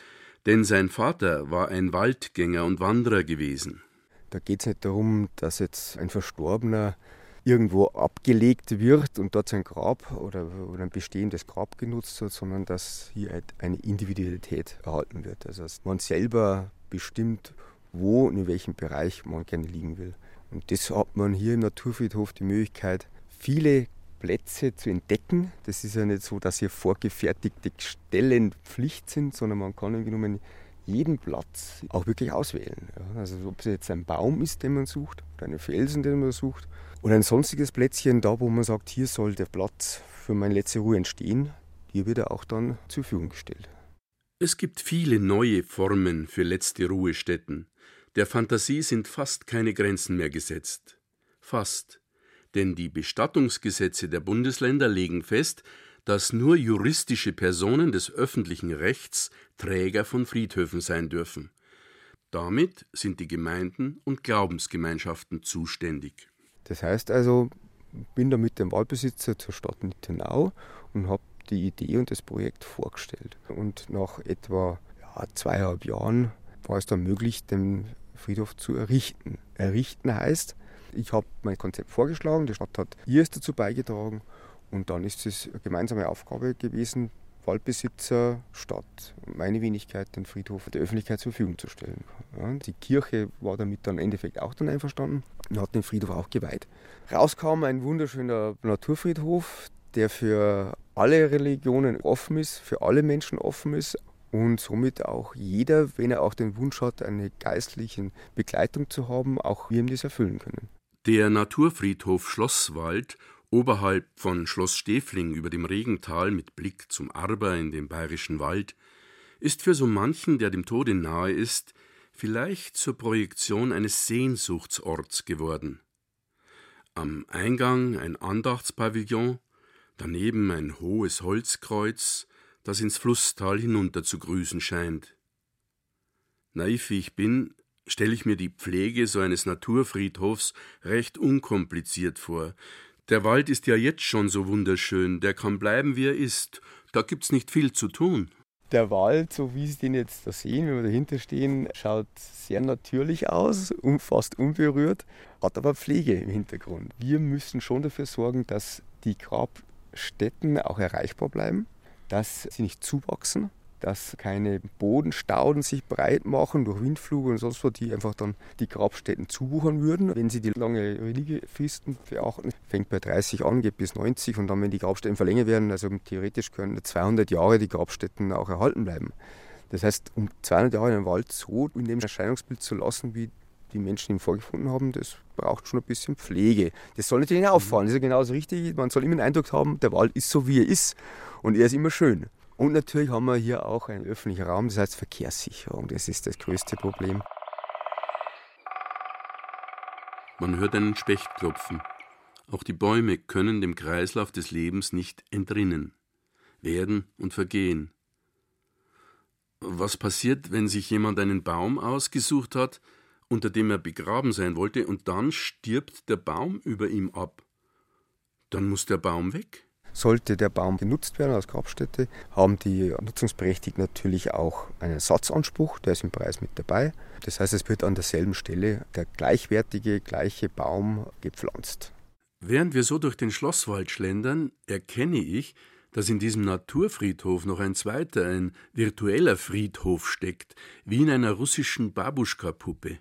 denn sein Vater war ein Waldgänger und Wanderer gewesen. Da geht es nicht darum, dass jetzt ein Verstorbener irgendwo abgelegt wird und dort sein Grab oder, ein bestehendes Grab genutzt wird, sondern dass hier eine Individualität erhalten wird. Also dass man selber bestimmt, wo und in welchem Bereich man gerne liegen will. Und das hat man hier im Naturfriedhof die Möglichkeit, viele Plätze zu entdecken. Das ist ja nicht so, dass hier vorgefertigte Stellen Pflicht sind, sondern man kann im jeden Platz auch wirklich auswählen. Also ob es jetzt ein Baum ist, den man sucht, oder einen Felsen, den man sucht, oder ein sonstiges Plätzchen da, wo man sagt, hier soll der Platz für meine letzte Ruhe entstehen, hier wird er auch dann zur Verfügung gestellt. Es gibt viele neue Formen für letzte Ruhestätten. Der Fantasie sind fast keine Grenzen mehr gesetzt. Fast denn die Bestattungsgesetze der Bundesländer legen fest, dass nur juristische Personen des öffentlichen Rechts Träger von Friedhöfen sein dürfen. Damit sind die Gemeinden und Glaubensgemeinschaften zuständig. Das heißt also, ich bin da mit dem Waldbesitzer zur Stadt Nittenau und habe die Idee und das Projekt vorgestellt. Und nach etwa ja, zweieinhalb Jahren war es dann möglich, den Friedhof zu errichten. Errichten heißt, ich habe mein Konzept vorgeschlagen, die Stadt hat ihrs dazu beigetragen und dann ist es eine gemeinsame Aufgabe gewesen, Waldbesitzer, Stadt meine Wenigkeit den Friedhof der Öffentlichkeit zur Verfügung zu stellen. Ja, die Kirche war damit dann im Endeffekt auch dann einverstanden und hat den Friedhof auch geweiht. Rauskam ein wunderschöner Naturfriedhof, der für alle Religionen offen ist, für alle Menschen offen ist, und somit auch jeder, wenn er auch den Wunsch hat, eine geistliche Begleitung zu haben, auch wir ihm das erfüllen können. Der Naturfriedhof Schlosswald oberhalb von Schloss Stefling über dem Regental mit Blick zum Arber in den bayerischen Wald ist für so manchen, der dem Tode nahe ist, vielleicht zur Projektion eines Sehnsuchtsorts geworden. Am Eingang ein Andachtspavillon, daneben ein hohes Holzkreuz, das ins Flusstal hinunter zu grüßen scheint. Naiv wie ich bin, stelle ich mir die Pflege so eines Naturfriedhofs recht unkompliziert vor. Der Wald ist ja jetzt schon so wunderschön, der kann bleiben, wie er ist. Da gibt's nicht viel zu tun. Der Wald, so wie Sie den jetzt da sehen, wenn wir dahinter stehen, schaut sehr natürlich aus, fast unberührt, hat aber Pflege im Hintergrund. Wir müssen schon dafür sorgen, dass die Grabstätten auch erreichbar bleiben, dass sie nicht zuwachsen, dass keine Bodenstauden sich breit machen durch Windflug und sonst was, die einfach dann die Grabstätten zubuchern würden. Wenn sie die lange Liegefristen beachten, fängt bei 30 an, geht bis 90 und dann, wenn die Grabstätten verlängert werden, also theoretisch können 200 Jahre die Grabstätten auch erhalten bleiben. Das heißt, um 200 Jahre einen Wald so in dem Erscheinungsbild zu lassen, wie die Menschen ihn vorgefunden haben, das braucht schon ein bisschen Pflege. Das soll natürlich nicht auffallen, das ist ja genauso richtig. Man soll immer den Eindruck haben, der Wald ist so, wie er ist und er ist immer schön. Und natürlich haben wir hier auch einen öffentlichen Raum, das heißt Verkehrssicherung. Das ist das größte Problem. Man hört einen Specht klopfen. Auch die Bäume können dem Kreislauf des Lebens nicht entrinnen, werden und vergehen. Was passiert, wenn sich jemand einen Baum ausgesucht hat, unter dem er begraben sein wollte, und dann stirbt der Baum über ihm ab? Dann muss der Baum weg. Sollte der Baum genutzt werden als Grabstätte, haben die Nutzungsberechtigten natürlich auch einen Satzanspruch, der ist im Preis mit dabei. Das heißt, es wird an derselben Stelle der gleichwertige, gleiche Baum gepflanzt. Während wir so durch den Schlosswald schlendern, erkenne ich, dass in diesem Naturfriedhof noch ein zweiter, ein virtueller Friedhof steckt, wie in einer russischen Babuschka-Puppe.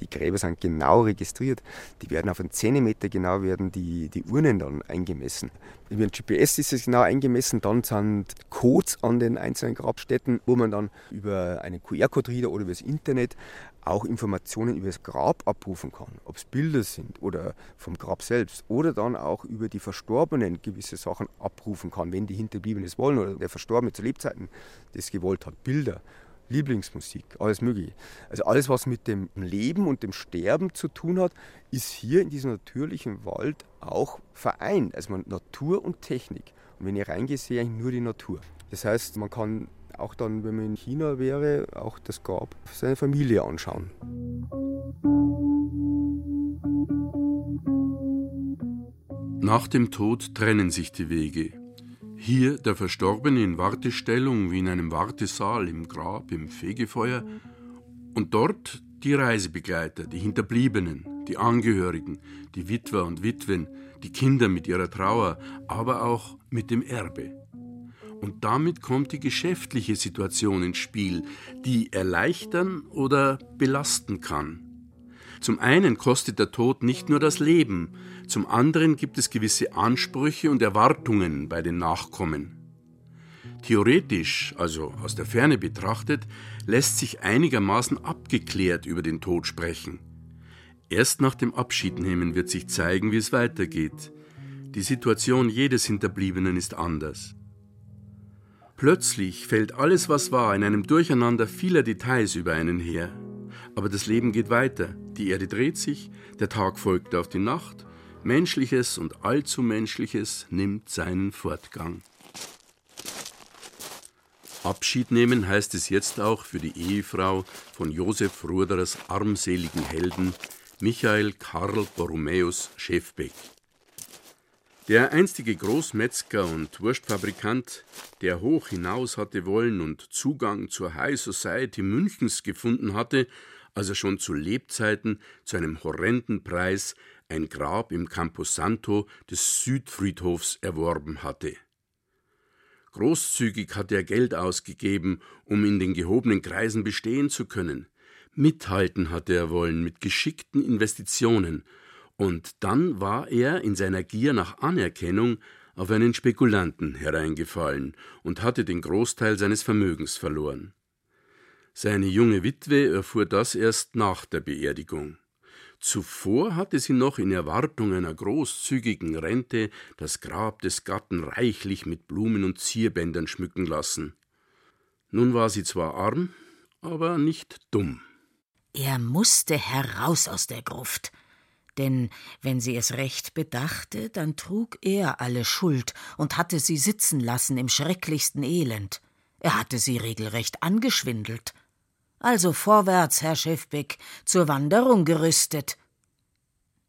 Die Gräber sind genau registriert. Die werden auf einen Zentimeter genau werden die, die Urnen dann eingemessen. Über ein GPS ist es genau eingemessen. Dann sind Codes an den einzelnen Grabstätten, wo man dann über einen QR-Code-Reader oder über das Internet auch Informationen über das Grab abrufen kann. Ob es Bilder sind oder vom Grab selbst oder dann auch über die Verstorbenen gewisse Sachen abrufen kann, wenn die Hinterbliebenen es wollen oder der Verstorbene zu Lebzeiten das gewollt hat. Bilder Lieblingsmusik, alles mögliche. Also alles, was mit dem Leben und dem Sterben zu tun hat, ist hier in diesem natürlichen Wald auch vereint. Also man Natur und Technik. Und wenn ich reingehe, sehe ich nur die Natur. Das heißt, man kann auch dann, wenn man in China wäre, auch das Grab seiner Familie anschauen. Nach dem Tod trennen sich die Wege. Hier der Verstorbene in Wartestellung wie in einem Wartesaal im Grab, im Fegefeuer. Und dort die Reisebegleiter, die Hinterbliebenen, die Angehörigen, die Witwer und Witwen, die Kinder mit ihrer Trauer, aber auch mit dem Erbe. Und damit kommt die geschäftliche Situation ins Spiel, die erleichtern oder belasten kann. Zum einen kostet der Tod nicht nur das Leben, zum anderen gibt es gewisse Ansprüche und Erwartungen bei den Nachkommen. Theoretisch, also aus der Ferne betrachtet, lässt sich einigermaßen abgeklärt über den Tod sprechen. Erst nach dem Abschiednehmen wird sich zeigen, wie es weitergeht. Die Situation jedes Hinterbliebenen ist anders. Plötzlich fällt alles, was war, in einem Durcheinander vieler Details über einen her. Aber das Leben geht weiter. Die Erde dreht sich, der Tag folgt auf die Nacht, Menschliches und allzu Menschliches nimmt seinen Fortgang. Abschied nehmen heißt es jetzt auch für die Ehefrau von Josef Ruderers armseligen Helden Michael Karl Borromäus Schäfbeck. Der einstige Großmetzger und Wurstfabrikant, der hoch hinaus hatte wollen und Zugang zur High Society Münchens gefunden hatte, als er schon zu Lebzeiten zu einem horrenden Preis ein Grab im Camposanto des Südfriedhofs erworben hatte. Großzügig hatte er Geld ausgegeben, um in den gehobenen Kreisen bestehen zu können. Mithalten hatte er wollen mit geschickten Investitionen, und dann war er in seiner Gier nach Anerkennung auf einen Spekulanten hereingefallen und hatte den Großteil seines Vermögens verloren. Seine junge Witwe erfuhr das erst nach der Beerdigung. Zuvor hatte sie noch in Erwartung einer großzügigen Rente das Grab des Gatten reichlich mit Blumen und Zierbändern schmücken lassen. Nun war sie zwar arm, aber nicht dumm. Er musste heraus aus der Gruft. Denn wenn sie es recht bedachte, dann trug er alle Schuld und hatte sie sitzen lassen im schrecklichsten Elend. Er hatte sie regelrecht angeschwindelt. Also vorwärts, Herr Schäfbeck, zur Wanderung gerüstet.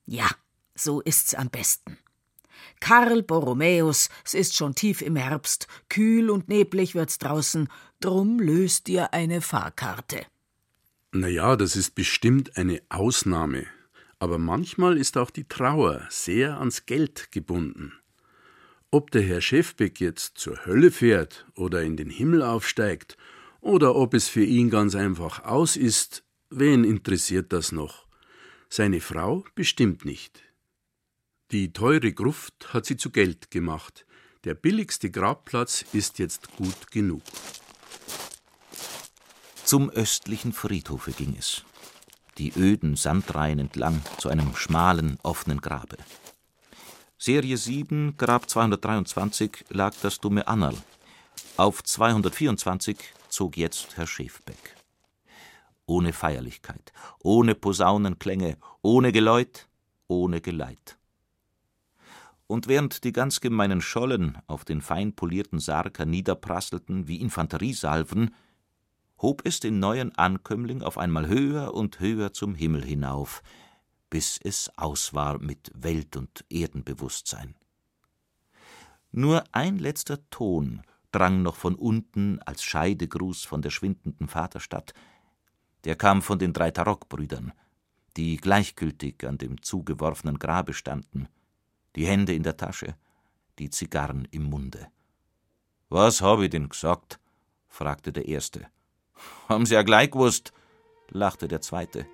Ja, so ist's am besten. Karl Borromäus, es ist schon tief im Herbst, kühl und neblig wird's draußen, drum löst dir eine Fahrkarte. Na ja, das ist bestimmt eine Ausnahme, aber manchmal ist auch die Trauer sehr ans Geld gebunden. Ob der Herr Schäfbeck jetzt zur Hölle fährt oder in den Himmel aufsteigt oder ob es für ihn ganz einfach aus ist, wen interessiert das noch? Seine Frau bestimmt nicht. Die teure Gruft hat sie zu Geld gemacht. Der billigste Grabplatz ist jetzt gut genug. Zum östlichen Friedhofe ging es. Die öden Sandreihen entlang zu einem schmalen, offenen Grabe. Serie 7, Grab 223, lag das dumme Annerl. Auf 224 zog jetzt Herr Schäfbeck. Ohne Feierlichkeit, ohne Posaunenklänge, ohne Geläut, ohne Geleit. Und während die ganz gemeinen Schollen auf den fein polierten Sarg niederprasselten wie Infanteriesalven, hob es den neuen Ankömmling auf einmal höher und höher zum Himmel hinauf, bis es aus war mit Welt- und Erdenbewusstsein. Nur ein letzter Ton drang noch von unten als Scheidegruß von der schwindenden Vaterstadt. Der kam von den drei Tarockbrüdern, die gleichgültig an dem zugeworfenen Grabe standen, die Hände in der Tasche, die Zigarren im Munde. Was hab ich denn gesagt? fragte der Erste. Haben Sie ja gleich gewusst, lachte der Zweite.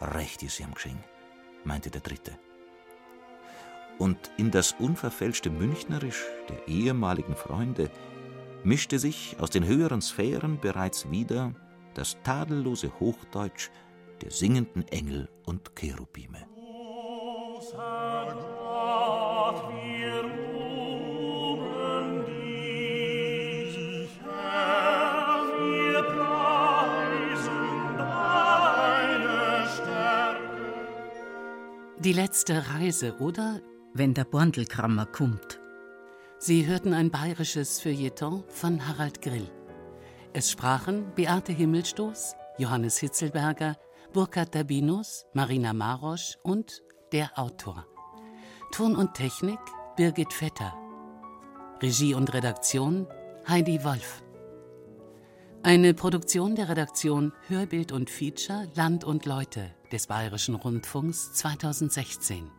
Recht ist am Gesching, meinte der Dritte und in das unverfälschte Münchnerisch der ehemaligen Freunde mischte sich aus den höheren Sphären bereits wieder das tadellose Hochdeutsch der singenden Engel und Cherubime. Die letzte Reise, oder? Wenn der Borndelkrammer kommt. Sie hörten ein bayerisches Feuilleton von Harald Grill. Es sprachen Beate Himmelstoß, Johannes Hitzelberger, Burkhard Dabinus, Marina Marosch und der Autor. Ton und Technik Birgit Vetter. Regie und Redaktion Heidi Wolf. Eine Produktion der Redaktion Hörbild und Feature Land und Leute des Bayerischen Rundfunks 2016.